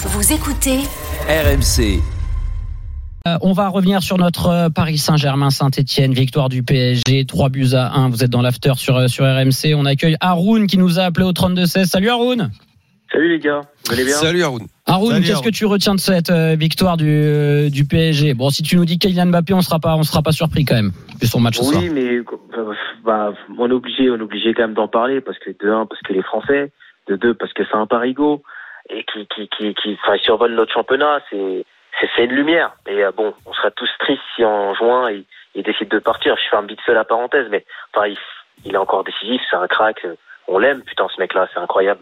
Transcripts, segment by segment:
Vous écoutez RMC. Euh, on va revenir sur notre euh, Paris Saint-Germain Saint-Etienne, victoire du PSG, 3 buts à 1. Vous êtes dans l'after sur, euh, sur RMC. On accueille Haroun qui nous a appelé au 32-16. Salut Haroun Salut les gars, vous allez bien? Salut Haroun. Haroun, qu'est-ce que tu retiens de cette euh, victoire du, euh, du PSG Bon, si tu nous dis Kylian Mbappé, on sera pas, on sera pas surpris quand même, vu son match ce soir. Oui, mais bah, on est obligé, on est obligé quand même d'en parler parce que de un, parce que les Français, de deux, parce que c'est un parigo et qui qui qui qui enfin, survole notre championnat, c'est c'est une lumière. Et euh, bon, on serait tous tristes si en juin il, il décide de partir. Je ferme vite fait la parenthèse, mais enfin il, il est encore décisif, c'est un crack. euh, On l'aime, putain, ce mec-là, c'est incroyable.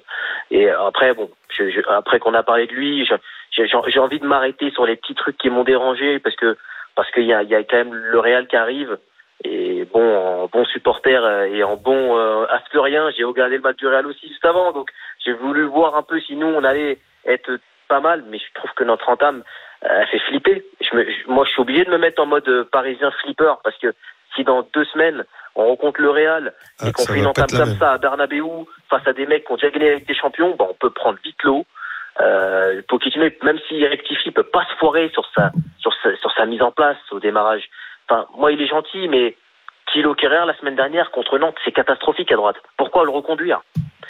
Et euh, après, bon, je, je- après qu'on a parlé de lui, j'ai envie de m'arrêter sur les petits trucs qui m'ont dérangé parce que parce qu'il y a, y a quand même le Real qui arrive. Et bon, en bon supporter et en bon euh, j'ai regardé le match du Real aussi juste avant. Donc j'ai voulu voir un peu si nous on allait être pas mal, mais je trouve que notre entame euh, elle fait flipper. Je me, je- moi, je suis obligé de me mettre en mode euh, parisien flipper parce que si dans deux semaines on rencontre le Real Ah, et qu'on ça fait une entame comme ça à Bernabeu face à des mecs qui ont déjà gagné avec des champions, bah, on peut prendre vite l'eau. Euh, Pochettino, même s'il rectifie, il peut pas se foirer sur sa, sur sa, sur sa mise en place au démarrage. Enfin, moi, il est gentil, mais Thilo Kerrer, la semaine dernière, contre Nantes, c'est catastrophique à droite. Pourquoi le reconduire?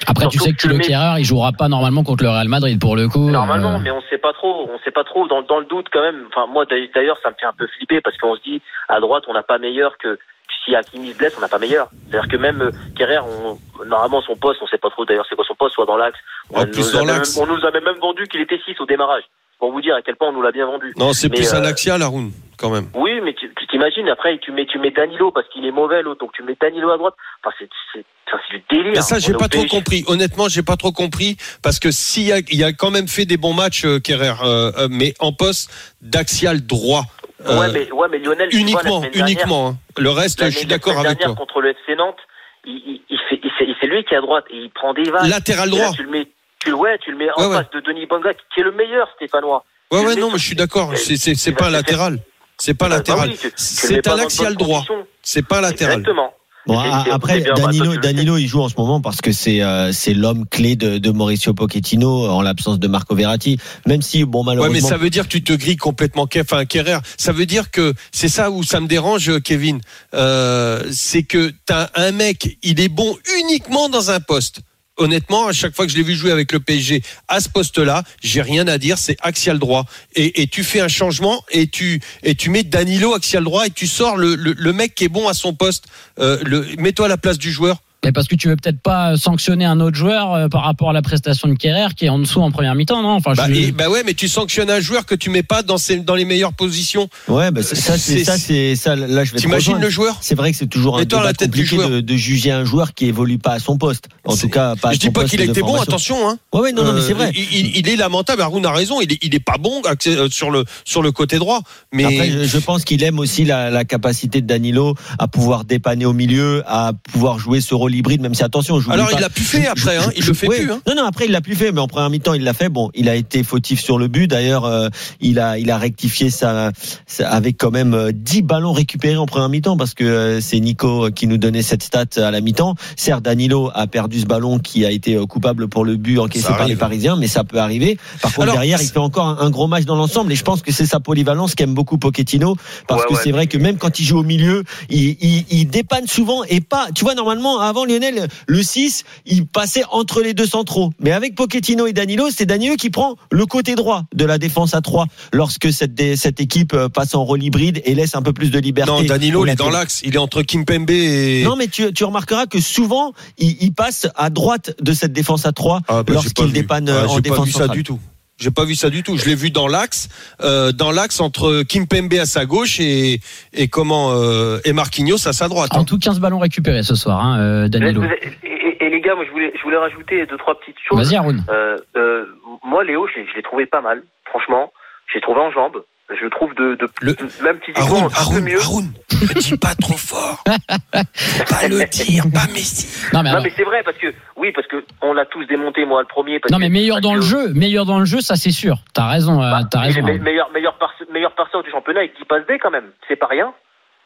Après, tu sais que que tu le Kehrer, il jouera pas normalement contre le Real Madrid pour le coup. Normalement, Euh, mais on sait pas trop. On sait pas trop. Dans, dans le doute, quand même. Enfin, moi, d'ailleurs- ça me fait un peu flipper parce qu'on se dit, à droite, on n'a pas meilleur que si Hakimi se blesse, on n'a pas meilleur. C'est-à-dire que même euh, Kerrer, on, normalement, son poste, on sait pas trop d'ailleurs c'est quoi son poste, soit dans l'axe. En On, plus nous dans avait l'axe. même, on nous avait même vendu qu'il était 6 au démarrage. Pour vous dire à quel point on nous l'a bien vendu. Non, c'est plus un euh, axial, Haroun, quand même. Oui, mais tu t'imagines, après, tu mets, tu mets Danilo parce qu'il est mauvais, l'autre, donc tu mets Danilo à droite. Enfin, c'est, c'est, enfin, c'est du délire. Mais ça, j'ai pas trop compris. Honnêtement, j'ai pas trop compris parce que s'il y a, il a quand même fait des bons matchs, euh, Kerrer, euh, euh, mais en poste d'axial droit. Euh, Ouais, mais, ouais, mais Lionel, vois, uniquement, dernière- uniquement. hein. Le reste, je suis d'accord avec toi. contre le FC Nantes, il, il, il fait, il fait- c'est lui qui est à droite et il prend des vagues. Latéral là, droit. tu le mets, tu, ouais, tu le mets en Ouais, face de Denis Banga, qui est le meilleur Stéphanois. Ouais, ouais, non, mais je suis d'accord. C'est, c'est, pas un latéral. C'est pas Bah latéral. oui, C'est un axial droit. C'est pas latéral. Exactement. Bon, C'est- a- c'est- après, bien, bah, Danilo. Danilo, il joue en ce moment parce que c'est euh, c'est l'homme clé de, de Mauricio Pochettino en l'absence de Marco Verratti. Même si, bon, Ouais, malheureusement. mais ça veut dire que tu te grilles complètement, enfin, Kerrer. Ça veut dire que c'est ça où ça me dérange, Kevin. Euh, c'est que t'as un mec, il est bon uniquement dans un poste. Honnêtement, à chaque fois que je l'ai vu jouer avec le PSG à ce poste-là, j'ai rien à dire, c'est axial droit. Et, tu fais un changement et tu et tu mets Danilo axial droit et tu sors le, le, mec qui est bon à son poste. Euh, mets-toi à la place du joueur. Mais parce que tu veux peut-être pas sanctionner un autre joueur euh, par rapport à la prestation de Kerrer qui est en dessous en première mi-temps, non? Enfin, Bah, je- et- bah ouais, mais tu sanctionnes un joueur que tu mets pas dans, ses, dans les meilleures positions. Ouais, bah, ça, ça, c'est ça, c'est ça. Là, je vais te T'imagines le joueur? C'est vrai que c'est toujours un à débat la tête compliqué de, de juger un joueur qui évolue pas à son poste. En tout cas, pas à Je dis son pas qu'il a été bon, attention. Hein. Ouais, ouais, non, non, mais Euh, c'est vrai. Il, il- il est lamentable. Haroun a raison. Il est, il est pas bon euh, sur le sur le côté droit. Mais Après, je, je pense qu'il aime aussi la, la capacité de Danilo à pouvoir dépanner au milieu, à pouvoir jouer ce rôle hybride, même si attention, alors il l'a plus fait après. Hein. Il le fait Ouais. plus. Hein. Non, non, après il l'a plus fait, mais en première mi-temps il l'a fait. Bon, il a été fautif sur le but. D'ailleurs, euh, il a il a rectifié ça, ça avec quand même euh, 10 ballons récupérés en première mi-temps parce que euh, c'est Nico qui nous donnait cette stat à la mi-temps. Certes, Danilo a perdu ce ballon qui a été euh, coupable pour le but encaissé par les Parisiens, mais ça peut arriver. Par contre, Alors, derrière, il fait encore un, un gros match dans l'ensemble et je pense que c'est sa polyvalence qu'aime beaucoup Pochettino parce Ouais, que ouais. c'est vrai que même quand il joue au milieu, il, il, il dépanne souvent et pas. Tu vois, normalement, avant Lionel, le 6, il passait entre les deux centraux. Mais avec Pochettino et Danilo, c'est Danilo qui prend le côté droit de la défense à 3 lorsque cette, cette équipe euh, passe en rôle hybride et laisse un peu plus de liberté. Non, Danilo, il est dans l'axe. Il est entre Kimpembe et. Non, mais tu, tu remarqueras que souvent, il, il passe à droite de cette défense à 3 Ah, bah, lorsqu'il dépanne Ah, euh, en J'ai pas défense vu ça centrale. du tout. J'ai pas vu ça du tout. Je l'ai vu dans l'axe, euh, dans l'axe entre Kimpembe à sa gauche et et comment euh, et Marquinhos à sa droite. En hein. tout 15 ballons récupérés ce soir, hein, euh, Danilo. Et, et- et les gars, moi je voulais, je voulais rajouter deux trois petites choses. Vas-y, Haroun. Euh, euh, moi, Léo, je l'ai- je l'ai trouvé pas mal. Franchement, je l'ai trouvé en jambes. Je trouve de, de, Le- de- même physiquement Haroun, un peu Haroun, mieux. Haroun, ne dis pas trop fort. Faut pas le dire, pas Messi. Non, mais, Non alors- mais c'est vrai parce que oui parce que on l'a tous démonté moi le premier. Parce non, mais meilleur dans le jeu, meilleur dans le jeu, ça c'est sûr. T'as raison, euh, Bah, t'as raison. me- meilleur meilleur par- meilleur passeur du championnat avec 10 passes D quand même. C'est pas rien.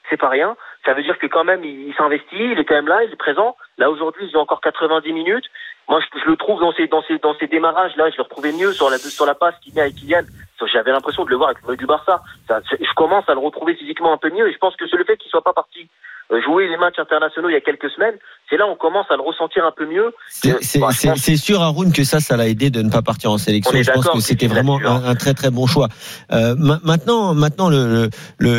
C'est pas rien. Ça veut dire que quand même il, il s'investit, il est quand même là, il est présent. Là aujourd'hui, il a encore 90 minutes. Moi, je, je le trouve dans ses dans ses dans ses démarrages là, je le retrouvais mieux sur la sur la passe qu'il met avec Kylian. J'avais l'impression de le voir avec le du Barça. Ça, je commence à le retrouver physiquement un peu mieux et je pense que c'est le fait qu'il soit pas parti jouer les matchs internationaux il y a quelques semaines, c'est là on commence à le ressentir un peu mieux. C'est- Euh, bah, sûr, Haroun, que ça, ça l'a aidé de ne pas partir en sélection. Je pense que c'était vraiment sûr. un, un très très bon choix. Euh, ma- maintenant, maintenant, le, le,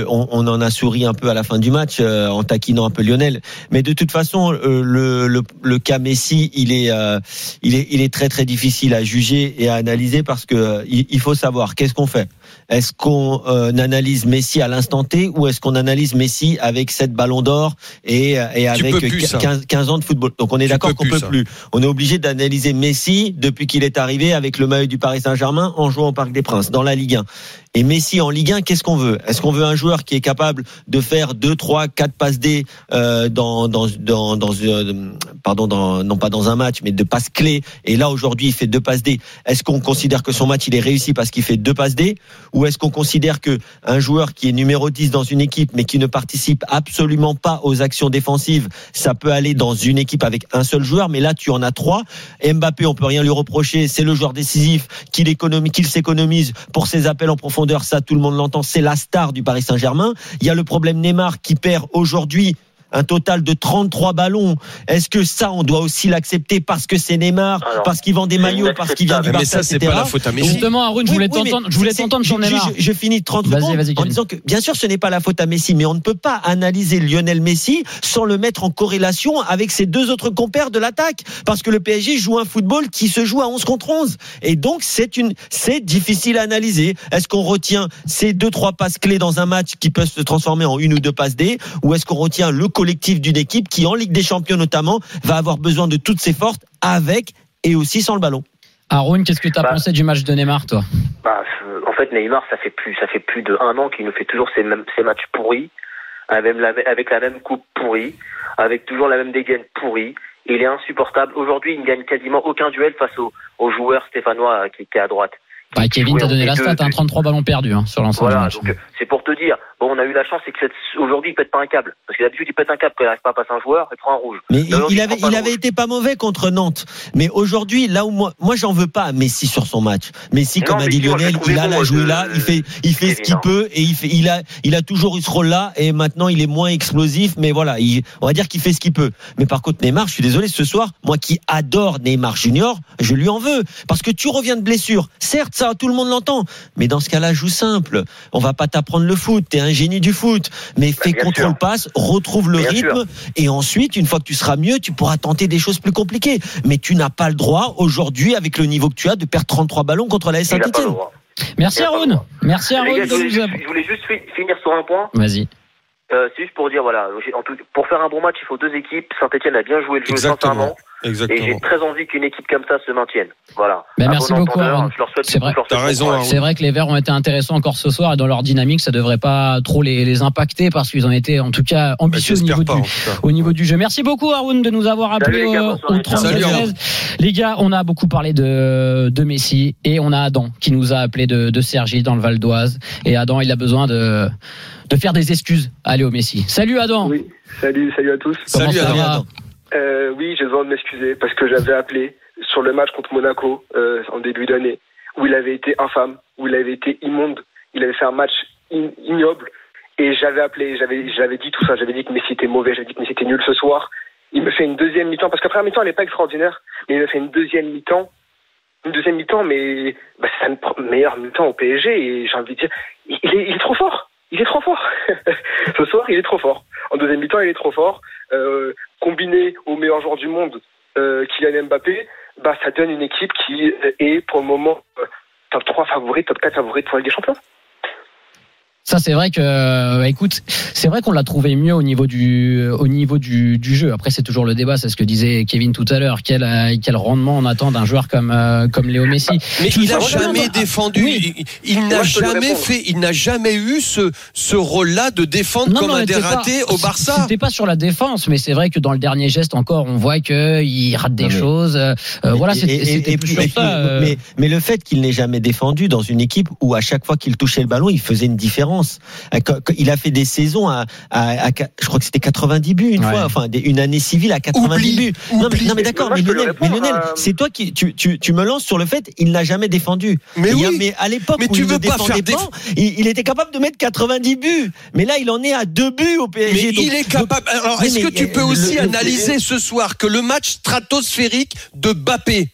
le- on, on en a souri un peu à la fin du match euh, en taquinant un peu Lionel. Mais de toute façon, euh, le, le, le cas Messi, il est, euh, il est, il est très très difficile à juger et à analyser parce que euh, il, il faut savoir qu'est-ce qu'on fait. Est-ce qu'on euh, analyse Messi à l'instant T ou est-ce qu'on analyse Messi avec sept ballons d'or et, et avec plus, ça. 15, 15 ans de football? Donc on est d'accord qu'on peut ça. plus. On est obligé d'analyser Messi depuis qu'il est arrivé avec le maillot du Paris Saint-Germain en jouant au Parc des Princes dans la Ligue 1. Et Messi en Ligue 1, qu'est-ce qu'on veut? Est-ce qu'on veut un joueur qui est capable de faire 2 3 4 passes D euh, dans dans dans euh, pardon dans non pas dans un match mais de passes clés? Et là aujourd'hui il fait deux passes D. Est-ce qu'on considère que son match il est réussi parce qu'il fait deux passes D? Ou est-ce qu'on considère que un joueur qui est numéro 10 dans une équipe mais qui ne participe absolument pas aux actions défensives, ça peut aller dans une équipe avec un seul joueur? Mais là tu en as trois. Mbappé, on peut rien lui reprocher, c'est le joueur décisif. Qu'il qu'il s'économise pour ses appels en profondeur, ça tout le monde l'entend, c'est la star du Paris Saint-Germain. Il y a le problème Neymar qui perd aujourd'hui un total de 33 ballons. Est-ce que ça, on doit aussi l'accepter parce que c'est Neymar, Alors, parce qu'il vend des maillots, parce qu'il vient du Mais Barça, ça, c'est pas la faute à Messi. Justement, Haroun, je voulais oui, mais t'entendre, je voulais t'entendre sur Neymar. Je, je finis 30 Vas-y, secondes vas-y, en Kevin. disant que bien sûr ce n'est pas la faute à Messi, mais on ne peut pas analyser Lionel Messi sans le mettre en corrélation avec ses deux autres compères de l'attaque, parce que le PSG joue un football qui se joue à 11 contre 11, et donc c'est une, c'est difficile à analyser. Est-ce qu'on retient ces deux trois passes clés dans un match qui peuvent se transformer en une ou deux passes D, ou est-ce qu'on retient le collectif d'une équipe qui en Ligue des Champions notamment va avoir besoin de toutes ses forces avec et aussi sans le ballon. Haroun, qu'est-ce que t'as Bah. pensé du match de Neymar, toi? Bah, euh, en fait, Neymar, ça fait plus, ça fait plus de un an qu'il nous fait toujours ces mêmes, ces matchs pourris, avec la, avec la même coupe pourrie, avec toujours la même dégaine pourrie. Il est insupportable. Aujourd'hui, il ne gagne quasiment aucun duel face au, au joueur stéphanois euh, qui, qui est à droite. Bah, Kevin t'a donné on la stat, deux- hein, 33 ballons perdus hein, sur l'ensemble Voilà, du match. donc euh, c'est pour te dire. Bon, on a eu la chance, c'est que cette- aujourd'hui, il pète pas un câble. Parce que d'habitude, il pète un câble quand il n'arrive pas à passer un joueur, il prend un rouge. Mais il, avait, il avait été pas mauvais contre Nantes. Mais aujourd'hui, là où moi, moi, j'en veux pas à Messi sur son match. Messi, Non, comme a dit Lionel, il a la de- là, il fait, il fait ce qu'il peut et il fait, il a, il a toujours eu ce rôle-là et maintenant il est moins explosif. Mais voilà, il- on va dire qu'il fait ce qu'il peut. Mais par contre, Neymar, je suis désolé, ce soir, moi qui adore Neymar Junior, je lui en veux parce que tu reviens de blessure. Certes, ça, tout le monde l'entend. Mais dans ce cas-là, joue simple. On va pas t'apprendre le foot. T'es un génie du foot. Mais fais Bah, bien contrôle sûr. passe, retrouve le Bien rythme sûr. et ensuite, une fois que tu seras mieux, tu pourras tenter des choses plus compliquées. Mais tu n'as pas le droit aujourd'hui, avec le niveau que tu as, de perdre 33 ballons contre la Saint-Etienne. Merci Haroun. Merci Haroun. je voulais nous juste, avoir- je voulais juste fi- finir sur un point. Vas-y. Euh, c'est juste pour dire, voilà, j'ai- en tout- pour faire un bon match, il faut deux équipes. Saint-Etienne a bien joué le jeu, Exactement. Et j'ai très envie qu'une équipe comme ça se maintienne. Voilà. Ben, merci bon beaucoup. Je leur souhaite C'est vrai. C'est vrai que les Verts ont été intéressants encore ce soir et dans leur dynamique, ça devrait pas trop les, les impacter parce qu'ils ont été en tout cas Bah, ambitieux au niveau, pas, du, au niveau du jeu. Merci beaucoup Haroun de nous avoir appelé Salut, les gars, au, bonne soirée. au 32 Salut, 16. Les gars, on a beaucoup parlé de, de Messi et on a Adam qui nous a appelé de, de Sergi dans le Val d'Oise. Et Adam, il a besoin de, de faire des excuses à Léo Messi. Salut Adam. Oui, salut, salut à tous. Comment Salut, ça Adam. va? Adam. Euh, oui, j'ai besoin de m'excuser parce que j'avais appelé sur le match contre Monaco euh, en début d'année où il avait été infâme, où il avait été immonde, il avait fait un match ignoble. Et j'avais appelé, j'avais, dit tout ça, j'avais dit que Messi était mauvais, j'avais dit que Messi était nul ce soir. Il me fait une deuxième mi-temps parce que la mi-temps elle n'est pas extraordinaire, mais il me fait une deuxième mi-temps, une deuxième mi-temps, mais bah, c'est sa meilleure mi-temps au PSG et j'ai envie de dire, il est trop fort, il est trop fort. ce soir, il est trop fort. En deuxième mi-temps, il est trop fort. Euh, combiné au meilleur joueur du monde, euh, Kylian Mbappé, bah, ça donne une équipe qui est pour le moment euh, top 3 favori, top 4 favori pour la Ligue des Champions. Ça, c'est vrai que, euh, écoute, c'est vrai qu'on l'a trouvé mieux au niveau du, au niveau du, du jeu. Après, c'est toujours le débat, c'est ce que disait Kevin tout à l'heure. Quel, euh, quel rendement on attend d'un joueur comme, euh, comme Léo Messi? Mais Je il n'a jamais défendu. Oui. Il, il n'a jamais fait. Il n'a jamais eu ce ce rôle-là de défendre comme un mais t'es dératé pas- au Barça. C'était pas sur la défense, mais c'est vrai que dans le dernier geste encore, on voit que il rate des Non, choses. Voilà, c'était plus ça. mais le fait qu'il n'ait jamais défendu dans une équipe où à chaque fois qu'il touchait le ballon, il faisait une différence. Euh, Il a fait des saisons à, à- à- je crois que c'était 90 buts une Ouais. fois, enfin des- une année civile à 90 Oublie, buts. Non mais, oublie. non, mais d'accord, mais Lionel, mais euh, c'est toi qui tu, tu, tu me lances sur le fait il n'a jamais défendu. Mais Il y a- oui. mais à l'époque Mais où tu il veux ne pas défendait faire pas, il, il était capable de mettre 90 buts. Mais là, il en est à deux buts au Mais PSG. donc- il est capable. Alors, Oui, est-ce mais, que tu peux aussi le- le- analyser ce soir que le match stratosphérique de Bappé,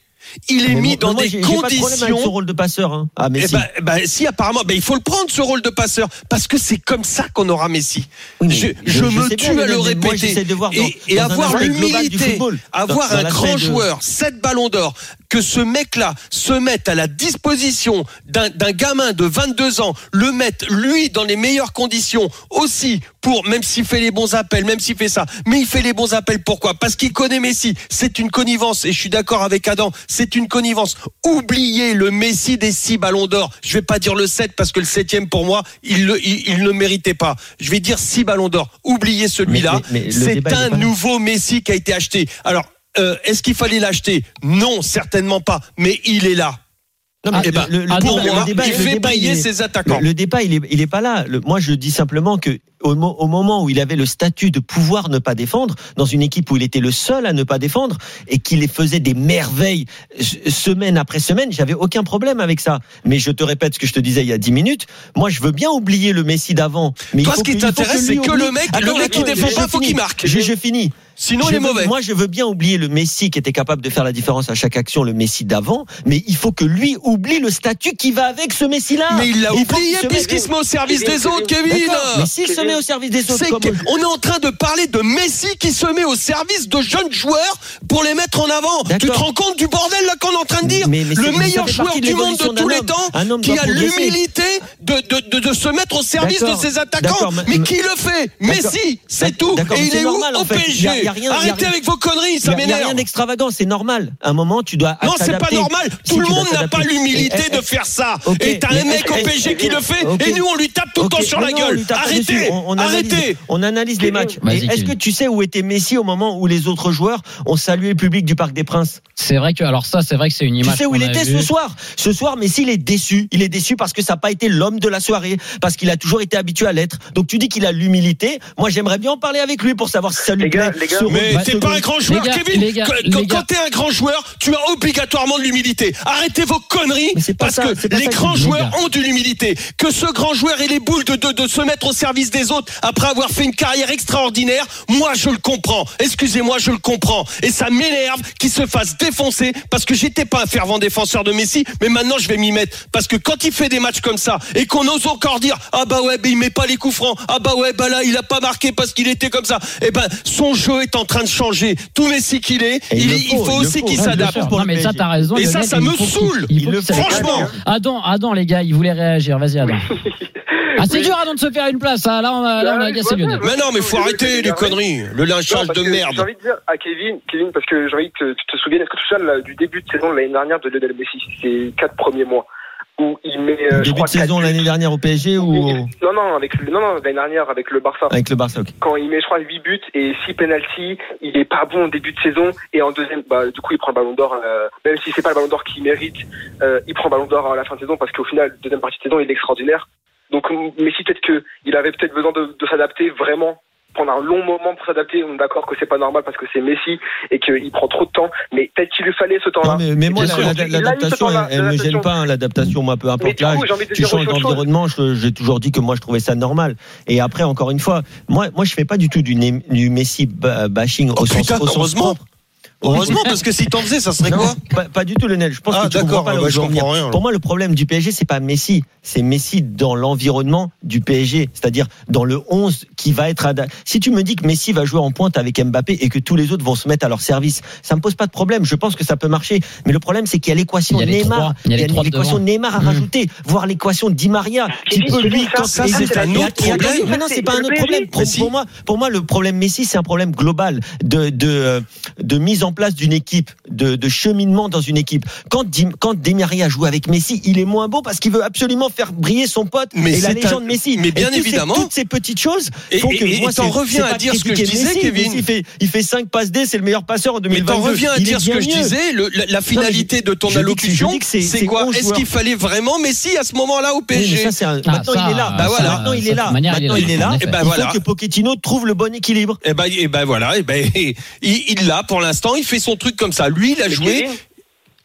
il est Mais mis moi- dans moi, des j'ai pas de problème avec conditions son rôle de passeur. Hein. Ah mais Eh si. ben, eh ben, si apparemment, ben, il faut le prendre ce rôle de passeur parce que c'est comme ça qu'on aura Messi. Oui, je, je me sais tue bien, à le Moi, répéter. j'essaie de voir dans, et et dans un avoir l'humilité, avoir Dans- un grand de- joueur, 7 ballons d'or, que ce mec-là se mette à la disposition d'un gamin de 22 ans, le mettre lui dans les meilleures conditions aussi pour même s'il fait les bons appels, même s'il fait ça, mais il fait les bons appels pourquoi? Parce qu'il connaît Messi. C'est une connivence et je suis d'accord avec Adam. C'est une connivence. Oubliez le Messi des 6 ballons d'or. Je vais pas dire le 7 parce que le septième pour moi, il le, il, il ne méritait pas. Je vais dire 6 ballons d'or. Oubliez celui-là. C'est un nouveau Messi qui a été acheté. Alors, euh, est-ce qu'il fallait l'acheter? Non, certainement pas. Mais il est là. Non, mais le- le- ah, le pour débat- moi, le débat- il fait débat, payer il est- ses attaquants. Le, débat, il est, il est pas là. Le- moi, je dis simplement que au, mo- au moment où il avait le statut de pouvoir ne pas défendre, dans une équipe où il était le seul à ne pas défendre et qu'il faisait des merveilles semaine après semaine, j'avais aucun problème avec ça. Mais je te répète ce que je te disais il y a 10 minutes. Moi, je veux bien oublier le Messi d'avant. Mais Toi, ce qui t'intéresse, c'est que le mec- le mec qui défend pas, faut qu'il marque. Je, je finis. Sinon, Je il est veux- mauvais. Moi, je veux bien oublier le Messi qui était capable de faire la différence à chaque action, le Messi d'avant, mais il faut que lui oublie le statut qui va avec ce Messi-là. Mais il l'a oublié puisqu'il se met au service des autres, Kevin. Mais s'il se met au service des autres, on est en train de parler de Messi qui se met au service de jeunes joueurs pour les mettre en avant. Tu te rends compte du bordel là qu'on est en train de dire Mais- mais Le meilleur joueur du monde de tous les temps qui a l'humilité de, de, de, de se mettre au service de ses attaquants. Mais- qui le fait? Messi, c'est tout. Et il est où en Au fait. PSG Il y a- il y a rien- il y a Arrêtez avec vos conneries, Il ça a- il y a m'énerve. rien d'extravagant, c'est normal. À un moment, tu dois Non, c'est pas normal. Tout le monde n'a pas t'adapter. L'humilité Eh, eh, de faire ça. ok, Et t'as un mec au eh, PSG qui le fait, et nous on lui tape tout le temps sur la gueule. Arrêtez. On, on analyse, arrêtez. on analyse les matchs. Est-ce que tu sais où était Messi au moment où les autres joueurs ont salué le public du Parc des Princes? C'est vrai que, alors ça, c'est vrai que c'est une Tu image. sais où il était ce soir? Ce soir, Messi, il est déçu. Il est déçu parce que ça n'a pas été l'homme de la soirée, parce qu'il a toujours été habitué à l'être. Donc tu dis qu'il a l'humilité. Moi, j'aimerais bien en parler avec lui pour savoir si ça lui Les gars, plaît. les gars, Mais t'es pas un grand joueur, gars, Kevin. gars. quand t'es un grand joueur, tu as obligatoirement de l'humilité. Arrêtez vos conneries Parce ça, que les que grands joueurs ont de l'humilité. Que ce grand joueur ait les boules de, de, de se mettre au service des autres après avoir fait une carrière extraordinaire, moi je le comprends. Excusez-moi, je le comprends. Et ça m'énerve qu'il se fasse défoncer parce que j'étais pas un fervent défenseur de Messi, mais maintenant je vais m'y mettre. Parce que quand il fait des matchs comme ça et qu'on ose encore dire ah bah ouais, bah, il met pas les coups francs, ah bah ouais, bah là il a pas marqué parce qu'il était comme ça. Eh ben son jeu est en train de changer. Tout Messi qu'il est, il, il le il faut, aussi qu'il s'adapte. sûr. Non, mais ça, t'as raison. Et ça, ça me saoule. Il le. Franchement. Adam, Adam, les gars, il voulait réagir. Vas-y, Adam. Ah, c'est dur, Adam, de se faire une place. hein. Là, on a, là, on a agacé ouais, Lionel. Mais non, mais faut arrêter les conneries, le lynchage de que J'ai merde. envie de dire à Kevin, Kevin, parce que j'ai envie que tu te souviennes, est-ce que tu te souviens là, du début de saison de l'année dernière de Lionel Messi, ces quatre premiers mois, où il met, euh, je Début crois, de saison l'année dernière au PSG ou Non, non, avec le, non, non, l'année dernière avec le Barça. avec le Barça ok. Quand il met, je crois, 8 buts et 6 penalties, il est pas bon au début de saison et en deuxième, bah, du coup, il prend le ballon d'or, euh, même si c'est pas le ballon d'or qu'il mérite, euh, il prend le ballon d'or à la fin de saison parce qu'au final, deuxième partie de saison, il est extraordinaire. Donc, Messi, peut-être que il avait peut-être besoin de, de s'adapter vraiment prendre un long moment pour s'adapter. On est d'accord que c'est pas normal parce que c'est Messi et qu'il prend trop de temps. Mais peut-être qu'il lui fallait ce temps-là. Non, mais, mais moi, la- la- l'adaptation, temps-là, elle, elle me gêne pas. hein, L'adaptation, moi, peu importe l'âge. coup, j'ai envie de Tu changes d'environnement. J'ai toujours dit que moi, je trouvais ça normal. Et après, encore une fois, moi, moi, je fais pas du tout du, du Messi ba- bashing Oh, au sens, putain, au sens heureusement. propre. Heureusement, parce que si t'en faisais, ça serait Non, quoi pas, pas du tout, Lionel. Je pense Ah, que tu comprends d'accord, pas là où bah, je comprends rien. Pour moi, le problème du PSG, c'est pas Messi, c'est Messi dans l'environnement du PSG, c'est-à-dire dans le 11 qui va être. ada- Si tu me dis que Messi va jouer en pointe avec Mbappé et que tous les autres vont se mettre à leur service, ça me pose pas de problème. Je pense que ça peut marcher. Mais le problème, c'est qu'il y a l'équation Neymar. Il y a les trois l'équation. Neymar à Mm. rajouter, voire l'équation Di Maria, qui peut lui ça, quand ça, c'est un autre problème. Mais non, c'est pas un autre problème. Pour, moi, pour moi, le problème Messi, c'est un problème global de de de mise en place d'une équipe, de, de cheminement dans une équipe. Quand quand Di Maria joue avec Messi, il est moins beau parce qu'il veut absolument faire briller son pote Mais et la légende un- Messi. mais bien Et ces- évidemment. toutes ces petites choses Et- font que et- et moi, t'en reviens à dire ce que je disais, Messi. Kevin. Messi, il fait il fait 5 passes D, c'est le meilleur passeur en Mais 2022. t'en reviens à dire ce que je disais, le- la, la finalité de ton je allocution, c'est- quoi? 11 Est-ce qu'il fallait vraiment Messi à ce moment-là au mais PSG Ah, Maintenant, il est là. Bah. Maintenant, il est là. Maintenant, il est là. en. Eh ben Il voilà. faut que Pochettino trouve le bon équilibre. Eh ben, eh ben voilà, ben, il il l'a pour l'instant, il fait son truc comme ça. Lui, il a joué.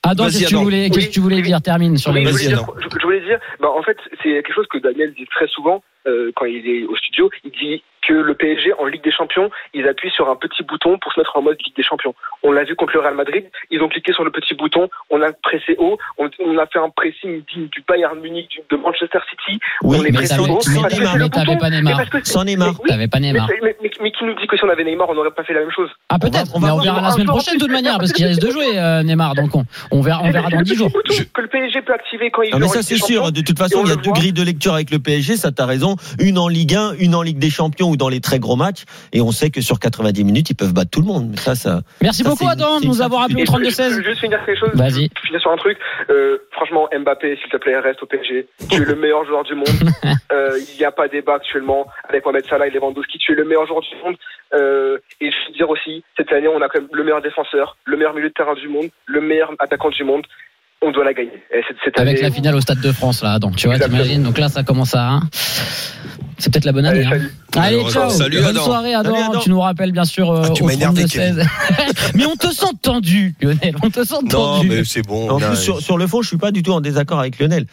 Adam, qu'est-ce que tu voulais, que tu voulais Oui. dire? Termine sur Oui, les je, voulais dire, je, je voulais dire, bah, en fait, c'est quelque chose que Daniel dit très souvent euh, quand il est au studio. Il dit que le PSG en Ligue des Champions, ils appuient sur un petit bouton pour se mettre en mode Ligue des Champions. On l'a vu contre le Real Madrid, ils ont cliqué sur le petit bouton, on a pressé haut, on, on a fait un pressing digne du Bayern Munich, du- de Manchester City. Oui, on est mais pressé t'avais- haut. mais t'avais pas Neymar. Sans Neymar. T'avais pas Neymar. mais, mais- mais- mais qui nous dit que si on avait Neymar, on n'aurait pas fait la même chose? Ah peut-être, on va mais on verra la semaine prochaine de toute manière parce qu'il risque de jouer euh, Neymar donc on, on verra on verra dans Le 10 petit jours. Que le PSG peut activer quand il Non, joue mais ça c'est sûr. De toute façon, on il y a deux grilles de lecture avec le PSG. Ça, t'as raison. Une en Ligue 1, une en Ligue des Champions ou dans les très gros matchs. Et on sait que sur 90 minutes, ils peuvent battre tout le monde. Mais ça, ça. Merci Ça, beaucoup Adam de nous avoir appelé au Et je- 32 je- 16. je veux juste finir quelque chose. Vas-y. Je finir sur un truc. Euh, franchement, Mbappé, s'il te plaît, reste au PSG. Tu es le meilleur joueur du monde. Euh, Il n'y a pas débat actuellement avec Mohamed Salah et Lewandowski. Tu es le meilleur joueur du monde. Euh, et je veux dire aussi, cette année, on a quand même le meilleur défenseur, le meilleur milieu de terrain du monde, le meilleur attaquant du monde. On doit la gagner. Et cette, cette Avec année, la finale au Stade de France là donc tu vois t'imagines donc là ça commence à hein. c'est peut-être la bonne année. Allez, hein. salut. Allez, ciao. salut, Bonne Adam. soirée, Adam. Salut, Adam. Tu nous rappelles bien sûr euh, Ah, tu au m'as énervé, 32-16. mais on te sent tendu, Lionel. On te sent Non, tendu. mais c'est bon. En plus, sur, sur le fond, je suis pas du tout en désaccord avec Lionel.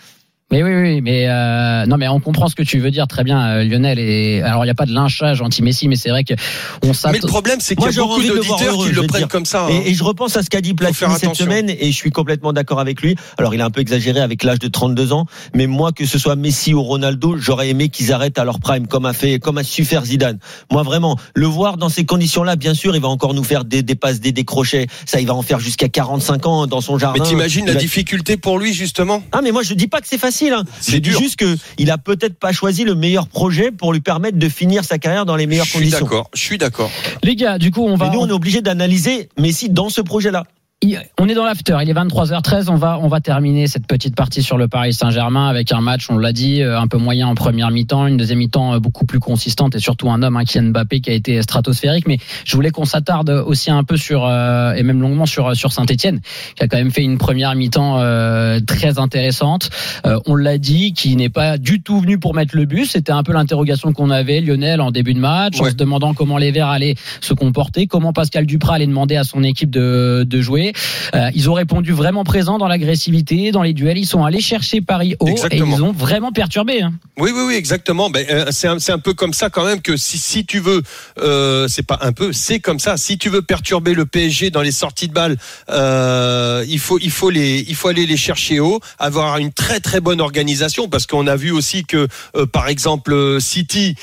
Mais oui, oui, mais euh, non, mais on comprend ce que tu veux dire très bien, euh, Lionel. Et alors, il n'y a pas de lynchage anti-Messi, mais c'est vrai que on Mais s'attend. le problème, c'est qu'il Moi, y a j'aurais beaucoup envie de le voir d'auditeurs qui le prennent dire. comme ça. hein. Et, et je repense à ce qu'a dit Platini cette semaine et je suis complètement d'accord avec lui. Alors il a un peu exagéré avec l'âge de 32 ans, mais moi que ce soit Messi ou Ronaldo, j'aurais aimé qu'ils arrêtent à leur prime comme a fait comme a su faire Zidane. Moi vraiment, le voir dans ces conditions-là, bien sûr, il va encore nous faire des, des passes, des décrochets. Ça, il va en faire jusqu'à 45 ans dans son jardin. Mais t'imagines la difficulté pour lui, justement? Ah mais moi je dis pas que c'est facile. Hein. C'est dur. juste que il a peut-être pas choisi le meilleur projet pour lui permettre de finir sa carrière dans les meilleures Je suis conditions. d'accord, je suis d'accord. Les gars, du coup, on va. Mais nous on est obligé d'analyser Messi dans ce projet-là. On est dans l'after, il est 23h13, on va on va terminer cette petite partie sur le Paris Saint-Germain avec un match, on l'a dit, euh, un peu moyen en première mi-temps, une deuxième mi-temps euh, beaucoup plus consistante et surtout un homme, hein, Kylian Mbappé, qui a été stratosphérique. Mais je voulais qu'on s'attarde aussi un peu sur euh, et même longuement sur sur Saint-Etienne, qui a quand même fait une première mi-temps euh, très intéressante. Euh, on l'a dit, qui n'est pas du tout venu pour mettre le but. C'était un peu l'interrogation qu'on avait, Lionel, en début de match, en se demandant comment les Verts allaient se comporter, comment Pascal Duprat allait demander à son équipe de, de jouer. Euh, ils ont répondu vraiment présents dans l'agressivité, dans les duels. Ils sont allés chercher Paris haut Exactement. et ils ont vraiment perturbé. hein. Oui, oui, oui, exactement. Ben, euh, c'est un, peu comme ça quand même que si, si tu veux, euh, c'est pas un peu, c'est comme ça. Si tu veux perturber le PSG dans les sorties de balles, il faut, il faut les, il faut aller les chercher haut, avoir une très très bonne organisation parce qu'on a vu aussi que, par exemple, City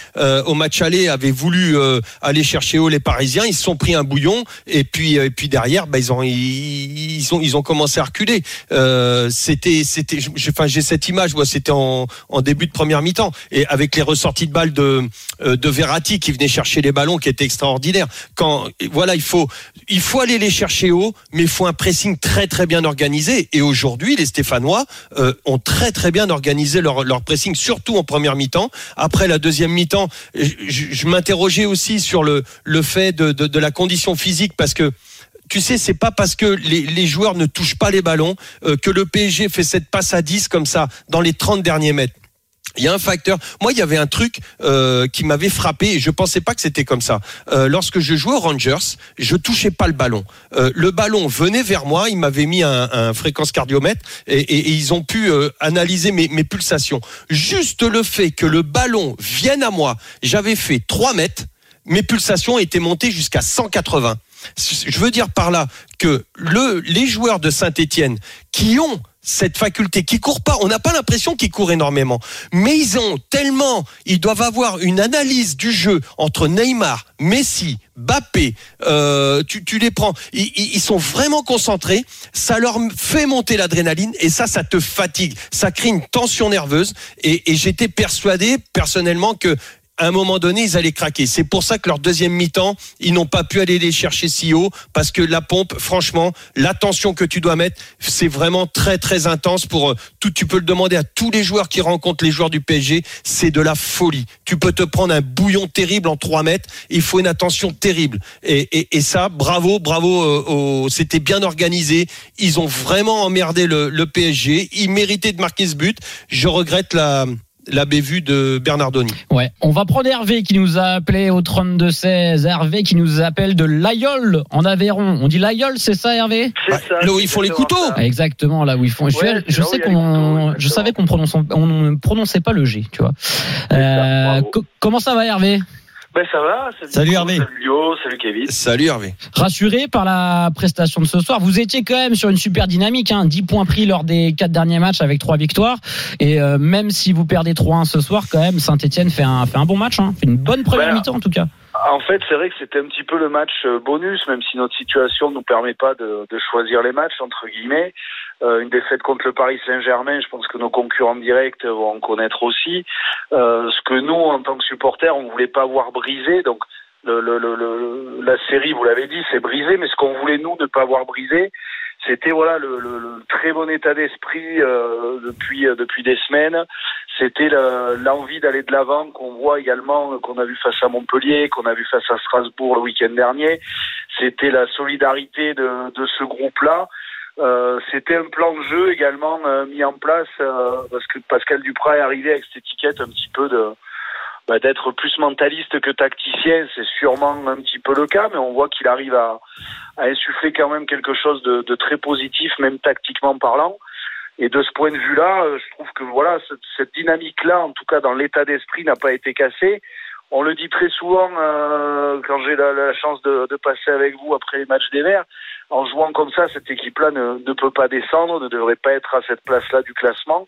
au match aller avait voulu aller chercher haut les Parisiens, ils se sont pris un bouillon et puis, et puis derrière, ben, ils ont, ils, ils ont, ils ont commencé à reculer. Euh, c'était, c'était, je- enfin, j'ai cette image, moi, c'était en, début de première mi-temps et avec les ressorties de balles de, euh, de Verratti qui venait chercher les ballons, qui était extraordinaire. Quand, voilà, il faut, il faut aller les chercher haut, mais il faut un pressing très très bien organisé. Et aujourd'hui, les Stéphanois euh, ont très très bien organisé leur, leur pressing, surtout en première mi-temps. Après la deuxième mi-temps, je, je- je m'interrogeais aussi sur le, le fait de, de, de la condition physique parce que tu sais, c'est pas parce que les, les joueurs ne touchent pas les ballons euh, que le PSG fait cette passe à 10 comme ça dans les 30 derniers mètres. Il y a un facteur. Moi, il y avait un truc euh, qui m'avait frappé et je pensais pas que c'était comme ça. Euh, lorsque je jouais aux Rangers, je touchais pas le ballon. Euh, le ballon venait vers moi. Ils m'avaient mis un, un fréquence cardiomètre et, et- et ils ont pu euh, analyser mes, mes pulsations. Juste le fait que le ballon vienne à moi, j'avais fait 3 mètres. Mes pulsations étaient montées jusqu'à 180. Je veux dire par là que le, les joueurs de Saint-Etienne qui ont cette faculté, qui courent pas, on n'a pas l'impression qu'ils courent énormément, mais ils ont tellement, ils doivent avoir une analyse du jeu entre Neymar, Messi, Bappé, euh, tu, les prends, ils, sont vraiment concentrés, ça leur fait monter l'adrénaline et ça, ça te fatigue, ça crée une tension nerveuse et j'étais persuadé personnellement que à un moment donné, ils allaient craquer. C'est pour ça que leur deuxième mi-temps, ils n'ont pas pu aller les chercher si haut, parce que la pompe, franchement, l'attention que tu dois mettre, c'est vraiment très très intense pour euh, tout. Tu peux le demander à tous les joueurs qui rencontrent les joueurs du PSG, c'est de la folie. Tu peux te prendre un bouillon terrible en 3 mètres, il faut une attention terrible. Et, et, et ça, bravo, bravo, euh, c'était bien organisé. Ils ont vraiment emmerdé le, le PSG. Ils méritaient de marquer ce but. Je regrette la la bévue de Bernardoni. Ouais, on va prendre Hervé qui nous a appelé au 32-16. Hervé qui nous appelle de l'Aïol en Aveyron. On dit l'Aïol, c'est ça Hervé? C'est Ouais, ça, là où ils font les couteaux. ça. Exactement, là où ils font. Je, Ouais, je sais qu'on, couteaux, je savais qu'on prononçait, on ne prononçait pas le G, tu vois. Euh, co- comment ça va Hervé? Ben ça va. Salut, Hervé. Salut Lio, salut Kevin. Salut Hervé. Rassuré par la prestation de ce soir. Vous étiez quand même sur une super dynamique, hein, 10 points pris lors des quatre derniers matchs avec trois victoires. Et euh, même si vous perdez 3-1 ce soir, quand même, Saint-Etienne fait un, fait un bon match, hein, fait une bonne première Ben, mi-temps en tout cas. En fait, c'est vrai que c'était un petit peu le match euh, bonus, même si notre situation ne nous permet pas de, de choisir les matchs, entre guillemets. Euh, une défaite contre le Paris Saint-Germain, je pense que nos concurrents directs vont en connaître aussi. Euh, ce que nous, en tant que supporters, on voulait pas voir brisé. Donc, le, le, le, la série, vous l'avez dit, c'est brisé, mais ce qu'on voulait, nous, ne pas voir brisé, c'était voilà le, le- le très bon état d'esprit euh, depuis, euh, depuis des semaines. C'était l'envie d'aller de l'avant qu'on voit également, euh, qu'on a vu face à Montpellier, qu'on a vu face à Strasbourg le week-end dernier. C'était la solidarité de, de ce groupe-là. Euh, C'était un plan de jeu également euh, mis en place euh, parce que Pascal Duprat est arrivé avec cette étiquette un petit peu de bah, d'être plus mentaliste que tacticien. C'est sûrement un petit peu le cas, mais on voit qu'il arrive à, à insuffler quand même quelque chose de, de très positif, même tactiquement parlant. Et de ce point de vue-là, euh, je trouve que voilà, cette, cette dynamique-là, en tout cas dans l'état d'esprit, n'a pas été cassée. On le dit très souvent euh, quand j'ai la, la chance de, de passer avec vous après les matchs des Verts. En jouant comme ça, cette équipe-là ne, ne peut pas descendre, ne devrait pas être à cette place-là du classement.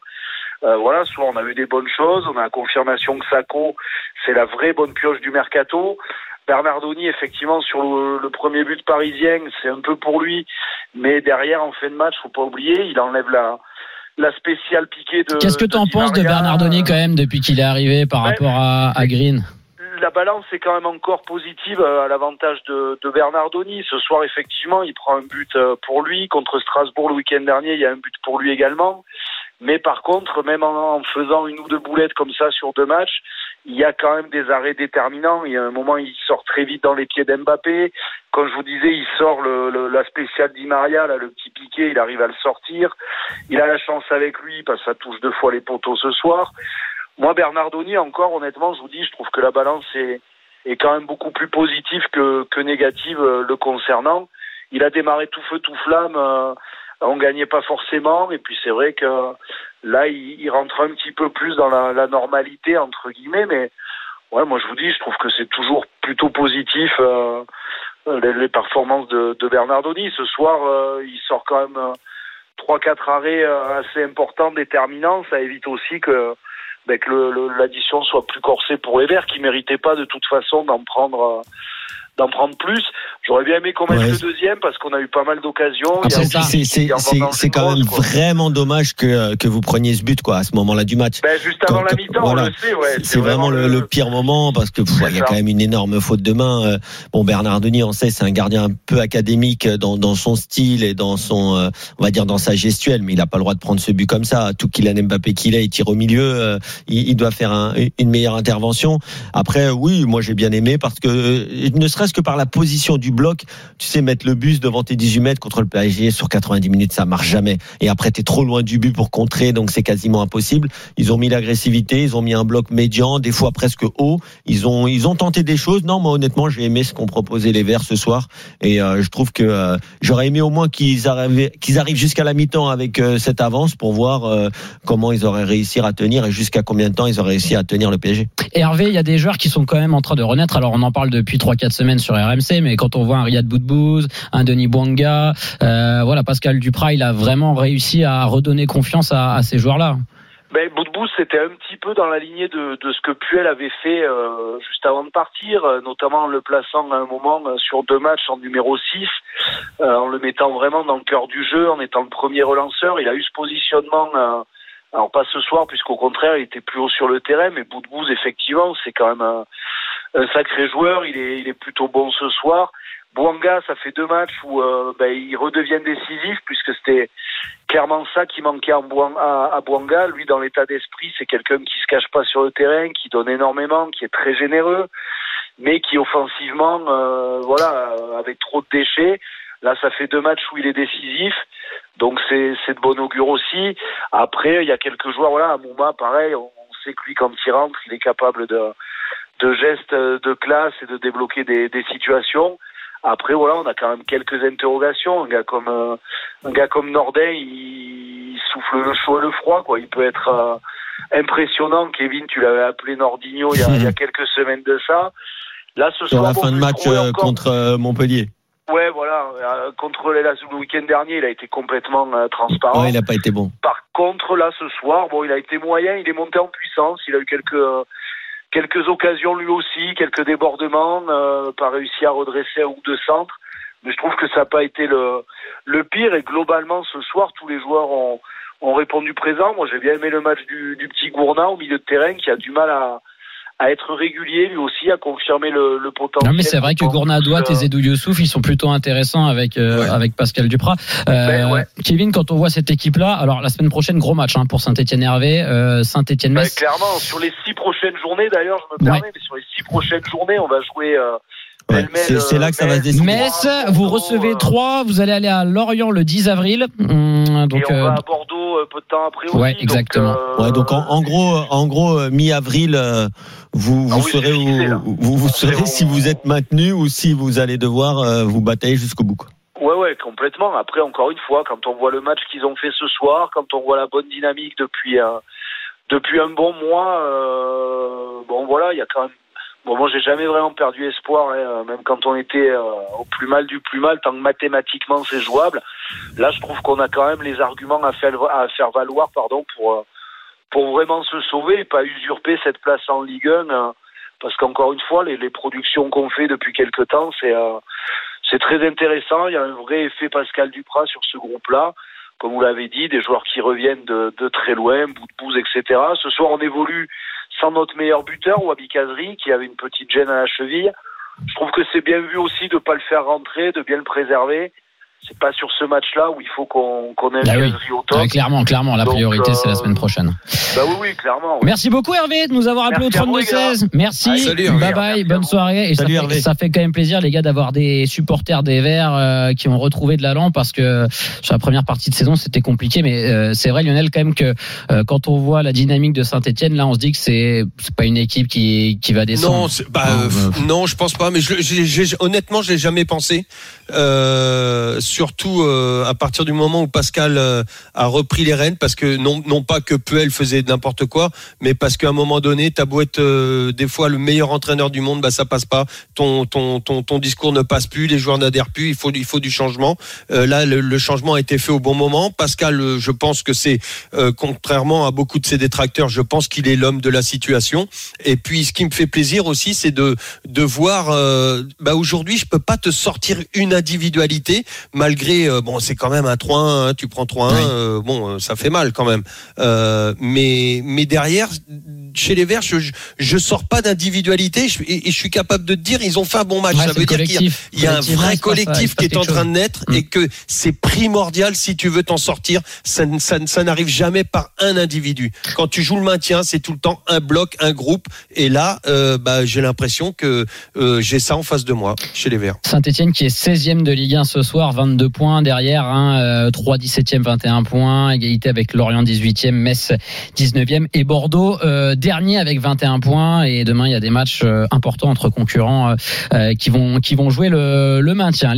Euh, voilà, soit on a eu des bonnes choses, on a la confirmation que Sacco, c'est la vraie bonne pioche du mercato. Bernardoni, effectivement, sur le, le premier but parisien, c'est un peu pour lui, mais derrière, en fin de match, faut pas oublier, il enlève la, la spéciale piquée de. Qu'est-ce que tu en penses de. Bernardoni quand même depuis qu'il est arrivé par Ouais. rapport à, à Green? La balance est quand même encore positive euh, à l'avantage de, Bernardoni. Ce soir, effectivement, il prend un but euh, pour lui. Contre Strasbourg le week-end dernier, il y a un but pour lui également. Mais par contre, même en, faisant une ou deux boulettes comme ça sur deux matchs, il y a quand même des arrêts déterminants. Il y a un moment, il sort très vite dans les pieds d'Mbappé. Comme je vous disais, il sort la spéciale Di Maria, là, le petit piqué, il arrive à le sortir. Il a la chance avec lui parce que ça touche deux fois les poteaux ce soir. Moi, Bernardoni, encore, honnêtement, je vous dis, je trouve que la balance est, quand même beaucoup plus positive que, que négative euh, le concernant. Il a démarré tout feu, tout flamme. euh, on gagnait pas forcément. Et puis, c'est vrai que là, il, il rentre un petit peu plus dans la, la normalité, entre guillemets. Mais ouais, moi, je vous dis, je trouve que c'est toujours plutôt positif. euh, les, les performances de, de Bernardoni. Ce soir, euh, il sort quand même euh, trois, quatre arrêts euh, assez importants, déterminants. Ça évite aussi que ben, que l'addition soit plus corsée pour les Verts, qui méritaient pas de toute façon d'en prendre euh, d'en prendre plus. J'aurais bien aimé qu'on mette Ouais. le deuxième parce qu'on a eu pas mal d'occasions. C'est quand même quoi. vraiment dommage que, que vous preniez ce but quoi, à ce moment-là du match. Ben, juste avant Quand- la mi-temps, voilà. on le sait. Ouais, C'est vraiment le, le pire moment parce que il y a quand même une énorme faute de main. Euh, Bon, Bernard Denis, on sait, c'est un gardien un peu académique dans, dans son style et dans son, euh, on va dire dans sa gestuelle, mais il a pas le droit de prendre ce but comme ça. Tout qu'il a Mbappé qu'il est, il tire au milieu, euh, il, il doit faire un- une meilleure intervention. Après, oui, moi j'ai bien aimé parce que euh, ne serait-ce que par la position du bloc, tu sais mettre le bus devant tes 18 mètres contre le PSG sur 90 minutes, ça marche jamais. Et après, t'es trop loin du but pour contrer, donc c'est quasiment impossible. Ils ont mis l'agressivité, ils ont mis un bloc médian, des fois presque haut. Ils ont, ils ont tenté des choses. Non, moi honnêtement, j'ai aimé ce qu'ont proposé les Verts ce soir, et euh, je trouve que euh, j'aurais aimé au moins qu'ils arrivent, qu'ils arrivent jusqu'à la mi-temps avec euh, cette avance pour voir comment ils auraient réussi à tenir et jusqu'à combien de temps ils auraient réussi à tenir le PSG. Et Hervé, il y a des joueurs qui sont quand même en train de renaître. Alors on en parle depuis 3-4 semaines Sur RMC, mais quand on voit un Riyad Boudbouz, un Denis Bouanga, euh, voilà, Pascal Duprat, il a vraiment réussi à redonner confiance à, ces joueurs-là. Ben, Boudbouz, c'était un petit peu dans la lignée de, ce que Puel avait fait euh, juste avant de partir, euh, notamment en le plaçant à un moment sur deux matchs en numéro 6, euh, en le mettant vraiment dans le cœur du jeu, en étant le premier relanceur. Il a eu ce positionnement, alors pas ce soir, puisqu'au contraire, il était plus haut sur le terrain, mais Boudbouz, effectivement, c'est quand même un, un sacré joueur. Il est, plutôt bon ce soir. Bouanga, ça fait deux matchs où euh, ben, il redevient décisif puisque c'était clairement ça qui manquait à, à, à. Lui, dans l'état d'esprit, c'est quelqu'un qui se cache pas sur le terrain, qui donne énormément, qui est très généreux, mais qui offensivement, euh, voilà, avec trop de déchets. Là, ça fait deux matchs où il est décisif, donc c'est de bon augure aussi. Après, il y a quelques joueurs, voilà, Mouma, pareil, on sait que lui, quand il rentre, il est capable de de gestes euh, de classe et de débloquer des, des situations. Après, voilà, on a quand même quelques interrogations. Un gars comme euh, un gars comme Nordin, il, il souffle le chaud et le froid, quoi. Il peut être euh, impressionnant. Kevin, tu l'avais appelé Nordinho il y, a, il y a quelques semaines de ça. Là, ce Sur soir, la bon, fin de match euh, contre Montpellier. Ouais, voilà. contre les le week-end dernier, il a été complètement transparent. Ouais, il n'a pas été bon. Par contre, là, ce soir, bon, il a été moyen, il est monté en puissance, il a eu quelques quelques occasions lui aussi, quelques débordements, euh, pas réussi à redresser un ou deux centres, mais je trouve que ça n'a pas été le pire et globalement ce soir, tous les joueurs ont ont répondu présent. Moi, j'ai bien aimé le match du, du petit Gourna au milieu de terrain qui a du mal à à être régulier lui aussi, à confirmer le, le potentiel. Non, mais c'est vrai que Gourna Douat et Zedou Youssouf, ils sont plutôt intéressants avec euh, Ouais. avec Pascal Duprat. Euh, Ben, ouais. Kevin, quand on voit cette équipe-là, alors la semaine prochaine, gros match hein, pour Saint-Etienne Hervé, euh, Ouais, Saint-Etienne-Metz. clairement, sur les six prochaines journées, d'ailleurs, je me Ouais. permets, mais sur les six prochaines journées, on va jouer. Euh, Ouais, pêle-mêle, c'est- là que ça va se Metz, décider. Metz, vous recevez euh, 3, vous allez aller à Lorient le 10 avril. Hum, donc, et on euh, va à Bordeaux euh, peu de temps après aussi. Ouais, donc, exactement. euh, Ouais, donc en, en gros, euh, en gros, euh, mi-avril, euh, vous vous Ah oui, où, vous, vous bon. si vous êtes maintenu ou si vous allez devoir euh, vous batailler jusqu'au bout. quoi. Ouais, ouais, complètement. Après, encore une fois, quand on voit le match qu'ils ont fait ce soir, quand on voit la bonne dynamique depuis un, depuis un bon mois, euh, bon voilà, il y a quand même. Bon, moi, j'ai jamais vraiment perdu espoir, hein, même quand on était euh, au plus mal du plus mal, tant que mathématiquement c'est jouable. Là, je trouve qu'on a quand même les arguments à faire, valoir, pardon, pour euh, pour vraiment se sauver et pas usurper cette place en Ligue 1. euh, parce qu'encore une fois, les, productions qu'on fait depuis quelque temps, c'est euh, c'est très intéressant. Il y a un vrai effet Pascal Duprat sur ce groupe-là. Comme vous l'avez dit, des joueurs qui reviennent de, de très loin, bout de bouse, etc. Ce soir, on évolue sans notre meilleur buteur, Wabi Kazri, qui avait une petite gêne à la cheville. Je trouve que c'est bien vu aussi de ne pas le faire rentrer, de bien le préserver. C'est pas sur ce match-là où il faut qu'on qu'on ait un Bah oui. Kazri au top. ouais, clairement, clairement, la Donc, priorité, c'est la euh, semaine prochaine. Bah oui, oui, clairement. oui. Merci beaucoup Hervé de nous avoir appelé au vous, les 32-16. Merci. Allez, salut, Hervé. bye bye, bonne soirée. Et Salut, ça, fait, Hervé. ça fait quand même plaisir les gars d'avoir des supporters des Verts euh, qui ont retrouvé de l'allant parce que sur la première partie de saison c'était compliqué. Mais euh, c'est vrai Lionel quand même que euh, quand on voit la dynamique de Saint-Etienne, là on se dit que c'est pas une équipe qui, qui va descendre. Non, bah, Ah, euh, bah. non, je pense pas. Mais je, honnêtement, je l'ai jamais pensé. Euh, surtout euh, à partir du moment où Pascal euh, a repris les rênes, parce que non, non pas que Puel faisait n'importe quoi, mais parce qu'à un moment donné, t'as beau être euh, des fois le meilleur entraîneur du monde, bah ça passe pas. Ton ton ton ton discours ne passe plus, les joueurs n'adhèrent plus. Il faut il faut du changement. Là, le, le changement a été fait au bon moment. Pascal, je pense que c'est contrairement à beaucoup de ses détracteurs, je pense qu'il est l'homme de la situation. Et puis, ce qui me fait plaisir aussi, c'est de de voir. bah aujourd'hui, je peux pas te sortir une individualité malgré. euh, bon, c'est quand même un 3-1. hein, tu prends 3-1. Oui. euh, bon, euh, ça fait mal quand même. Euh, mais mais derrière, chez les Verts, je je, je sors pas d'individualité je- et, et je suis capable de te dire, ils ont fait un bon match. Ouais, ça veut dire qu'il y a il y a un vrai collectif qui est en train de naître Mm. et que c'est primordial si tu veux t'en sortir. Ça, ça, n'arrive jamais par un individu. Quand tu joues le maintien, c'est tout le temps un bloc, un groupe. Et là, bah, j'ai l'impression que j'ai ça en face de moi chez les Verts. Saint-Etienne qui est 16e de Ligue 1 ce soir, 22 points derrière, hein, euh, 3 17e, 21 points, égalité avec Lorient 18e, Metz 19e et Bordeaux euh, dernier avec 21 points. Et demain il y a des matchs euh, importants entre concurrents euh, qui vont qui vont jouer le maintien.